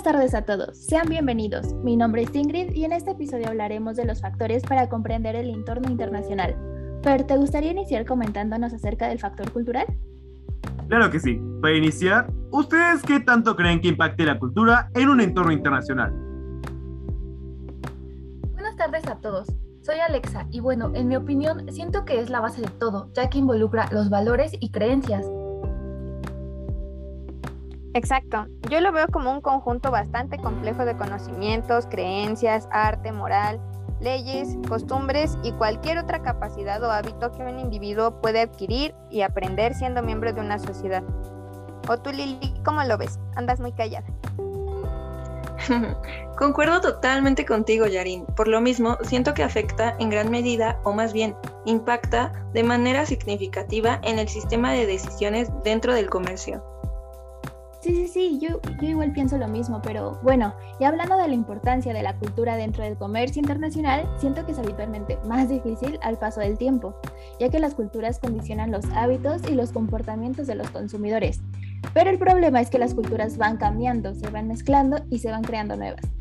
Buenas tardes a todos, sean bienvenidos. Mi nombre es Ingrid y en este episodio hablaremos de los factores para comprender el entorno internacional. Fer, ¿te gustaría iniciar comentándonos acerca del factor cultural? Claro que sí. Para iniciar, ¿ustedes qué tanto creen que impacte la cultura en un entorno internacional? Buenas tardes a todos. Soy Alexa y bueno, en mi opinión, siento que es la base de todo, ya que involucra los valores y creencias. Exacto, yo lo veo como un conjunto bastante complejo de conocimientos, creencias, arte, moral, leyes, costumbres y cualquier otra capacidad o hábito que un individuo puede adquirir y aprender siendo miembro de una sociedad. O tú, Lili, ¿cómo lo ves? Andas muy callada. Concuerdo totalmente contigo, Yarin. Por lo mismo, siento que afecta en gran medida, o más bien, impacta de manera significativa en el sistema de decisiones dentro del comercio. Sí, sí, sí, yo, yo igual pienso lo mismo, pero bueno, y hablando de la importancia de la cultura dentro del comercio internacional, siento que es habitualmente más difícil al paso del tiempo, ya que las culturas condicionan los hábitos y los comportamientos de los consumidores. Pero el problema es que las culturas van cambiando, se van mezclando y se van creando nuevas.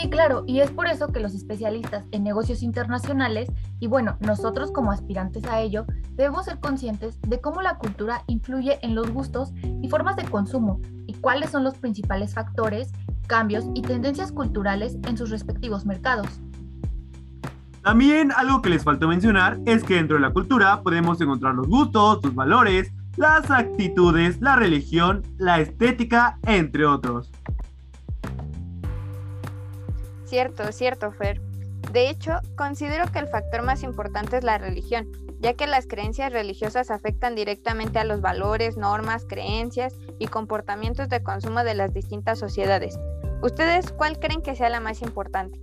Sí, claro, y es por eso que los especialistas en negocios internacionales, y bueno, nosotros como aspirantes a ello, debemos ser conscientes de cómo la cultura influye en los gustos y formas de consumo, y cuáles son los principales factores, cambios y tendencias culturales en sus respectivos mercados. También algo que les faltó mencionar es que dentro de la cultura podemos encontrar los gustos, los valores, las actitudes, la religión, la estética, entre otros. Cierto, cierto, Fer. De hecho, considero que el factor más importante es la religión, ya que las creencias religiosas afectan directamente a los valores, normas, creencias y comportamientos de consumo de las distintas sociedades. ¿Ustedes cuál creen que sea la más importante?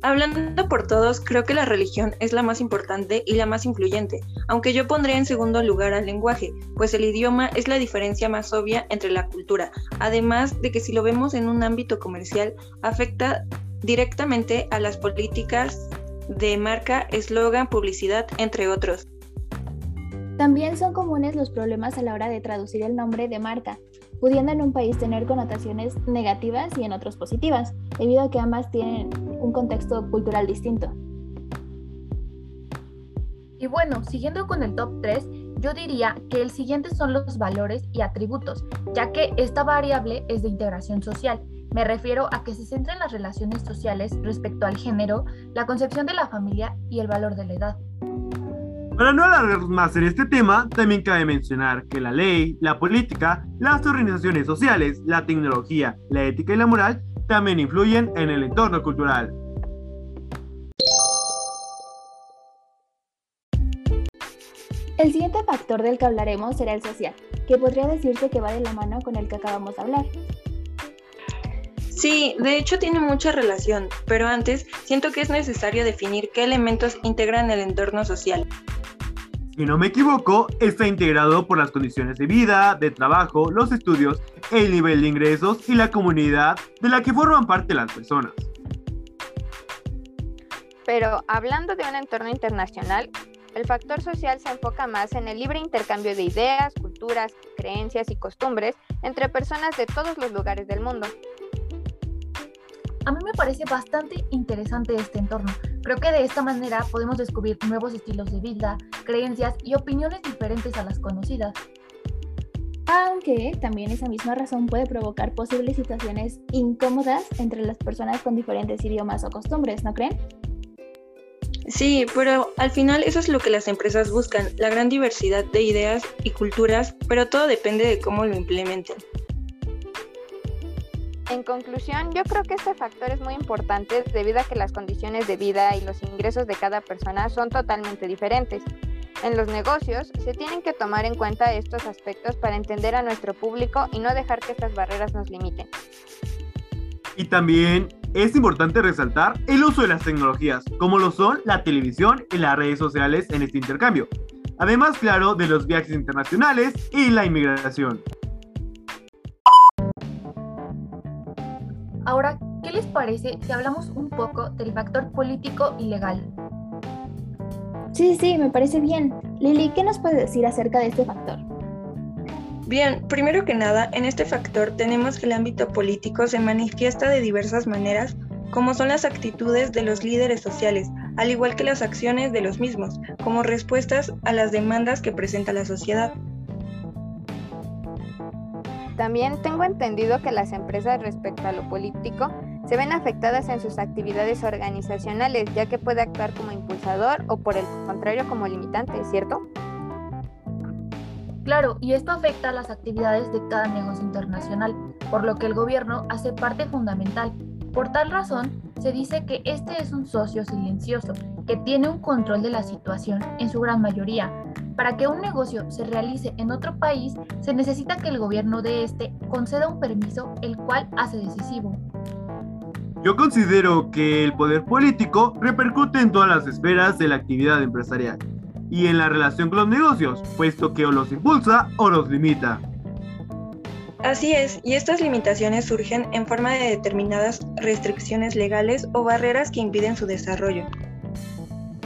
Hablando por todos, creo que la religión es la más importante y la más influyente, aunque yo pondría en segundo lugar al lenguaje, pues el idioma es la diferencia más obvia entre la cultura, además de que si lo vemos en un ámbito comercial, afecta directamente a las políticas de marca, eslogan, publicidad, entre otros. También son comunes los problemas a la hora de traducir el nombre de marca, pudiendo en un país tener connotaciones negativas y en otros positivas, debido a que ambas tienen un contexto cultural distinto. Y bueno, siguiendo con el top 3, yo diría que el siguiente son los valores y atributos, ya que esta variable es de integración social. Me refiero a que se centra en las relaciones sociales respecto al género, la concepción de la familia y el valor de la edad. Para no alargar más en este tema, también cabe mencionar que la ley, la política, las organizaciones sociales, la tecnología, la ética y la moral también influyen en el entorno cultural. El siguiente factor del que hablaremos será el social, que podría decirse que va de la mano con el que acabamos de hablar. Sí, de hecho tiene mucha relación, pero antes siento que es necesario definir qué elementos integran el entorno social. Si no me equivoco, está integrado por las condiciones de vida, de trabajo, los estudios, el nivel de ingresos y la comunidad de la que forman parte las personas. Pero hablando de un entorno internacional, el factor social se enfoca más en el libre intercambio de ideas, culturas, creencias y costumbres entre personas de todos los lugares del mundo. A mí me parece bastante interesante este entorno. Creo que de esta manera podemos descubrir nuevos estilos de vida, creencias y opiniones diferentes a las conocidas. Aunque también esa misma razón puede provocar posibles situaciones incómodas entre las personas con diferentes idiomas o costumbres, ¿no creen? Sí, pero al final eso es lo que las empresas buscan, la gran diversidad de ideas y culturas, pero todo depende de cómo lo implementen. En conclusión, yo creo que este factor es muy importante debido a que las condiciones de vida y los ingresos de cada persona son totalmente diferentes. En los negocios se tienen que tomar en cuenta estos aspectos para entender a nuestro público y no dejar que estas barreras nos limiten. Y también es importante resaltar el uso de las tecnologías, como lo son la televisión y las redes sociales en este intercambio. Además, claro, de los viajes internacionales y la inmigración. Ahora, ¿qué les parece si hablamos un poco del factor político y legal? Sí, sí, me parece bien. Lili, ¿qué nos puede decir acerca de este factor? Bien, primero que nada, en este factor tenemos que el ámbito político se manifiesta de diversas maneras, como son las actitudes de los líderes sociales, al igual que las acciones de los mismos, como respuestas a las demandas que presenta la sociedad. También tengo entendido que las empresas respecto a lo político se ven afectadas en sus actividades organizacionales, ya que puede actuar como impulsador o por el contrario como limitante, ¿cierto? Claro, y esto afecta a las actividades de cada negocio internacional, por lo que el gobierno hace parte fundamental. Por tal razón, se dice que este es un socio silencioso, que tiene un control de la situación en su gran mayoría. Para que un negocio se realice en otro país, se necesita que el gobierno de este conceda un permiso, el cual hace decisivo. Yo considero que el poder político repercute en todas las esferas de la actividad empresarial y en la relación con los negocios, puesto que o los impulsa o los limita. Así es, y estas limitaciones surgen en forma de determinadas restricciones legales o barreras que impiden su desarrollo.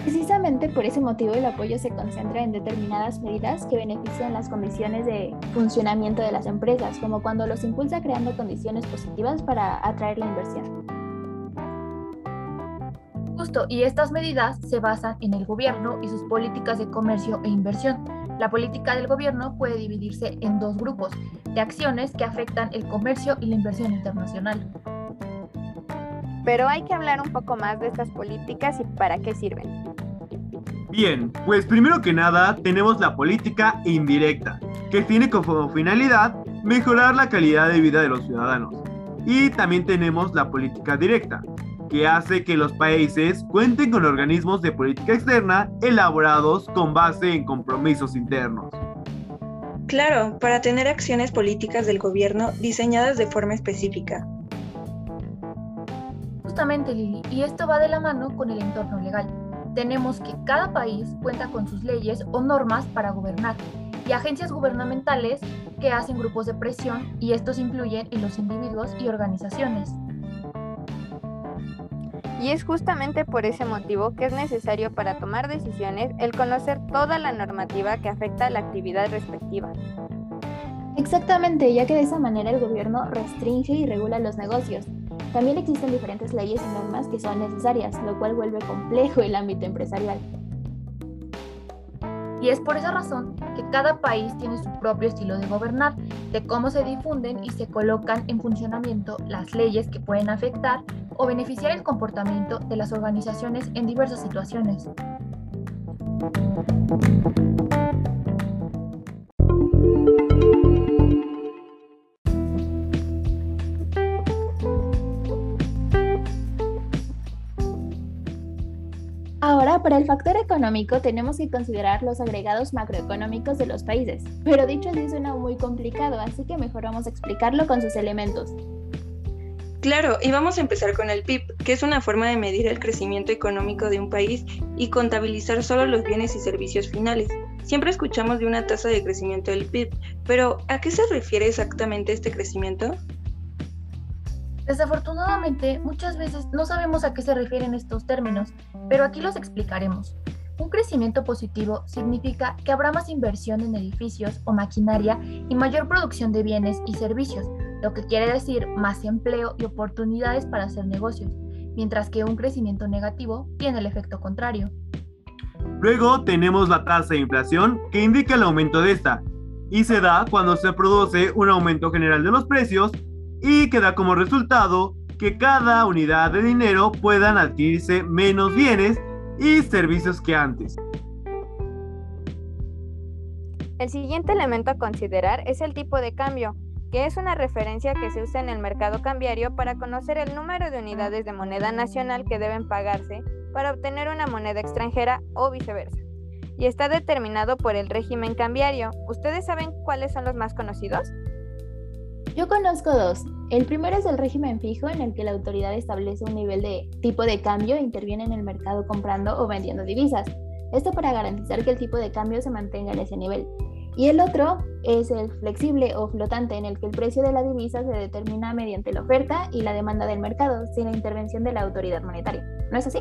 Precisamente por ese motivo el apoyo se concentra en determinadas medidas que benefician las condiciones de funcionamiento de las empresas, como cuando los impulsa creando condiciones positivas para atraer la inversión. Justo, y estas medidas se basan en el gobierno y sus políticas de comercio e inversión. La política del gobierno puede dividirse en dos grupos de acciones que afectan el comercio y la inversión internacional. Pero hay que hablar un poco más de estas políticas y para qué sirven. Bien, pues primero que nada tenemos la política indirecta, que tiene como finalidad mejorar la calidad de vida de los ciudadanos. Y también tenemos la política directa, que hace que los países cuenten con organismos de política externa elaborados con base en compromisos internos. Claro, para tener acciones políticas del gobierno diseñadas de forma específica. Justamente, Lili, y esto va de la mano con el entorno legal. Tenemos que cada país cuenta con sus leyes o normas para gobernar y agencias gubernamentales que hacen grupos de presión y estos influyen en los individuos y organizaciones. Y es justamente por ese motivo que es necesario para tomar decisiones el conocer toda la normativa que afecta a la actividad respectiva. Exactamente, ya que de esa manera el gobierno restringe y regula los negocios. También existen diferentes leyes y normas que son necesarias, lo cual vuelve complejo el ámbito empresarial. Y es por esa razón que cada país tiene su propio estilo de gobernar, de cómo se difunden y se colocan en funcionamiento las leyes que pueden afectar o beneficiar el comportamiento de las organizaciones en diversas situaciones. Para el factor económico tenemos que considerar los agregados macroeconómicos de los países, pero dicho así suena muy complicado, así que mejor vamos a explicarlo con sus elementos. Claro, y vamos a empezar con el PIB, que es una forma de medir el crecimiento económico de un país y contabilizar solo los bienes y servicios finales. Siempre escuchamos de una tasa de crecimiento del PIB, pero ¿a qué se refiere exactamente este crecimiento? Desafortunadamente, muchas veces no sabemos a qué se refieren estos términos, pero aquí los explicaremos. Un crecimiento positivo significa que habrá más inversión en edificios o maquinaria y mayor producción de bienes y servicios, lo que quiere decir más empleo y oportunidades para hacer negocios, mientras que un crecimiento negativo tiene el efecto contrario. Luego tenemos la tasa de inflación que indica el aumento de esta, y se da cuando se produce un aumento general de los precios y que da como resultado que cada unidad de dinero puedan adquirirse menos bienes y servicios que antes. El siguiente elemento a considerar es el tipo de cambio, que es una referencia que se usa en el mercado cambiario para conocer el número de unidades de moneda nacional que deben pagarse para obtener una moneda extranjera o viceversa. Y está determinado por el régimen cambiario. ¿Ustedes saben cuáles son los más conocidos? Yo conozco dos. El primero es el régimen fijo, en el que la autoridad establece un nivel de tipo de cambio e interviene en el mercado comprando o vendiendo divisas. Esto para garantizar que el tipo de cambio se mantenga en ese nivel. Y el otro es el flexible o flotante, en el que el precio de la divisa se determina mediante la oferta y la demanda del mercado, sin la intervención de la autoridad monetaria. ¿No es así?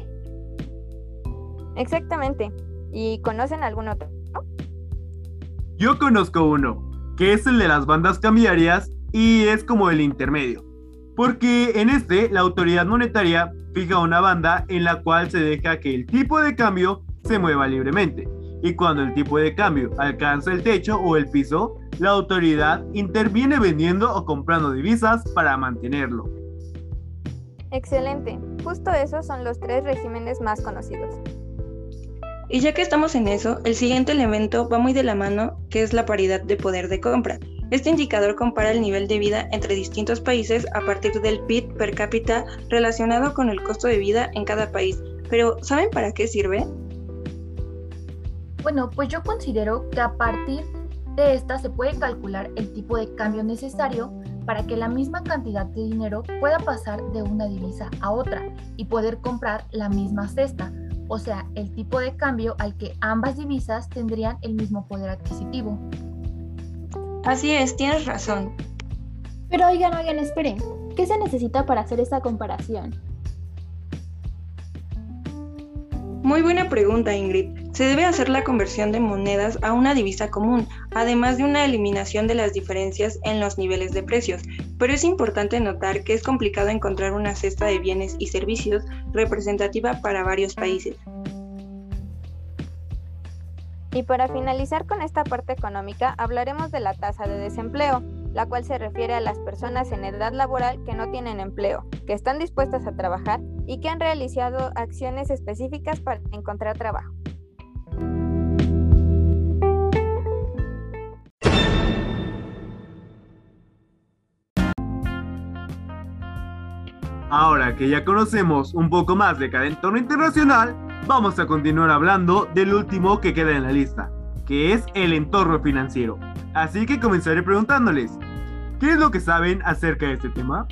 Exactamente. ¿Y conocen algún otro? Yo conozco uno, que es el de las bandas cambiarias y es como el intermedio. Porque en este la autoridad monetaria fija una banda en la cual se deja que el tipo de cambio se mueva libremente. Y cuando el tipo de cambio alcanza el techo o el piso, la autoridad interviene vendiendo o comprando divisas para mantenerlo. Excelente. Justo esos son los tres regímenes más conocidos. Y ya que estamos en eso, el siguiente elemento va muy de la mano, que es la paridad de poder de compra. Este indicador compara el nivel de vida entre distintos países a partir del PIB per cápita relacionado con el costo de vida en cada país. Pero, ¿saben para qué sirve? Bueno, pues yo considero que a partir de esta se puede calcular el tipo de cambio necesario para que la misma cantidad de dinero pueda pasar de una divisa a otra y poder comprar la misma cesta, o sea, el tipo de cambio al que ambas divisas tendrían el mismo poder adquisitivo. Así es, tienes razón. Pero oigan, oigan, esperen. ¿Qué se necesita para hacer esta comparación? Muy buena pregunta, Ingrid. Se debe hacer la conversión de monedas a una divisa común, además de una eliminación de las diferencias en los niveles de precios. Pero es importante notar que es complicado encontrar una cesta de bienes y servicios representativa para varios países. Y para finalizar con esta parte económica, hablaremos de la tasa de desempleo, la cual se refiere a las personas en edad laboral que no tienen empleo, que están dispuestas a trabajar y que han realizado acciones específicas para encontrar trabajo. Ahora que ya conocemos un poco más de cada entorno internacional, vamos a continuar hablando del último que queda en la lista, que es el entorno financiero. Así que comenzaré preguntándoles, ¿qué es lo que saben acerca de este tema?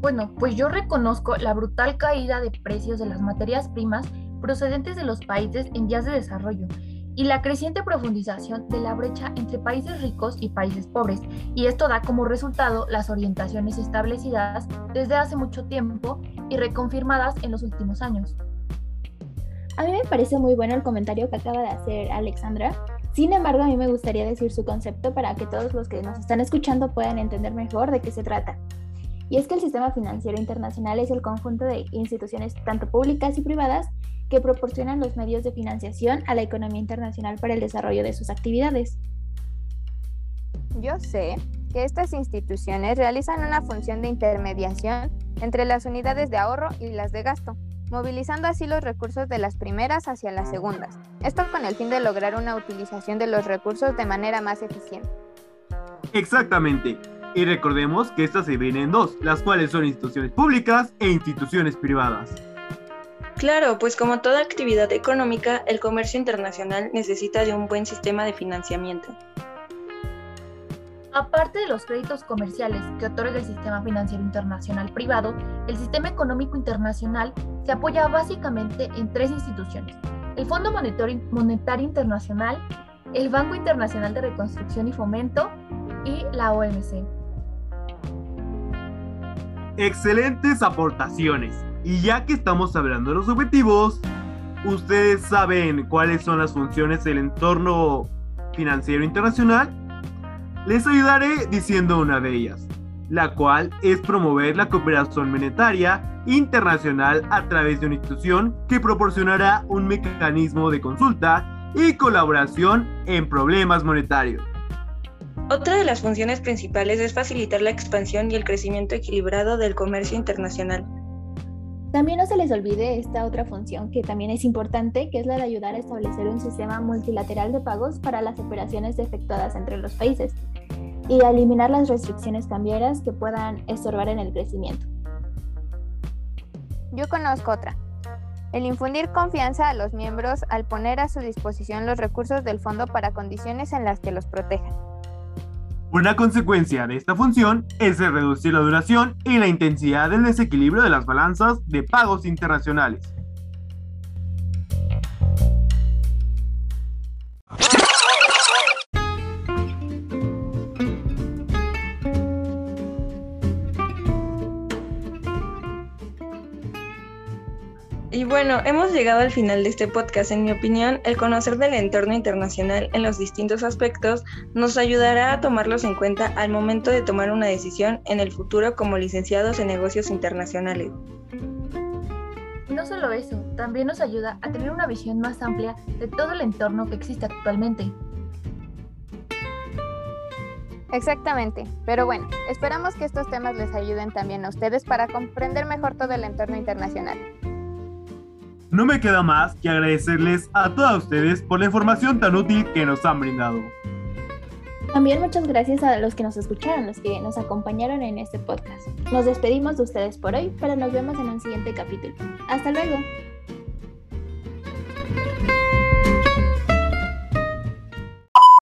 Bueno, pues yo reconozco la brutal caída de precios de las materias primas procedentes de los países en vías de desarrollo y la creciente profundización de la brecha entre países ricos y países pobres, y esto da como resultado las orientaciones establecidas desde hace mucho tiempo y reconfirmadas en los últimos años. A mí me parece muy bueno el comentario que acaba de hacer Alexandra. Sin embargo, a mí me gustaría decir su concepto para que todos los que nos están escuchando puedan entender mejor de qué se trata. Y es que el sistema financiero internacional es el conjunto de instituciones tanto públicas y privadas que proporcionan los medios de financiación a la economía internacional para el desarrollo de sus actividades. Yo sé que estas instituciones realizan una función de intermediación entre las unidades de ahorro y las de gasto, movilizando así los recursos de las primeras hacia las segundas, esto con el fin de lograr una utilización de los recursos de manera más eficiente. Exactamente. Y recordemos que estas se dividen en dos, las cuales son instituciones públicas e instituciones privadas. Claro, pues como toda actividad económica, el comercio internacional necesita de un buen sistema de financiamiento. Aparte de los créditos comerciales que otorga el sistema financiero internacional privado, el sistema económico internacional se apoya básicamente en tres instituciones. El Fondo Monetario, Internacional, el Banco Internacional de Reconstrucción y Fomento y la OMC. Excelentes aportaciones. Y ya que estamos hablando de los objetivos, ¿ustedes saben cuáles son las funciones del entorno financiero internacional? Les ayudaré diciendo una de ellas, la cual es promover la cooperación monetaria internacional a través de una institución que proporcionará un mecanismo de consulta y colaboración en problemas monetarios. Otra de las funciones principales es facilitar la expansión y el crecimiento equilibrado del comercio internacional. También no se les olvide esta otra función que también es importante, que es la de ayudar a establecer un sistema multilateral de pagos para las operaciones efectuadas entre los países y eliminar las restricciones cambiarias que puedan estorbar en el crecimiento. Yo conozco otra. El infundir confianza a los miembros al poner a su disposición los recursos del fondo para condiciones en las que los protejan. Una consecuencia de esta función es el reducir la duración y la intensidad del desequilibrio de las balanzas de pagos internacionales. Bueno, hemos llegado al final de este podcast. En mi opinión, el conocer del entorno internacional en los distintos aspectos nos ayudará a tomarlos en cuenta al momento de tomar una decisión en el futuro como licenciados en negocios internacionales. No solo eso, también nos ayuda a tener una visión más amplia de todo el entorno que existe actualmente. Exactamente, pero bueno, esperamos que estos temas les ayuden también a ustedes para comprender mejor todo el entorno internacional. No me queda más que agradecerles a todas ustedes por la información tan útil que nos han brindado. También muchas gracias a los que nos escucharon, los que nos acompañaron en este podcast. Nos despedimos de ustedes por hoy, pero nos vemos en un siguiente capítulo. Hasta luego.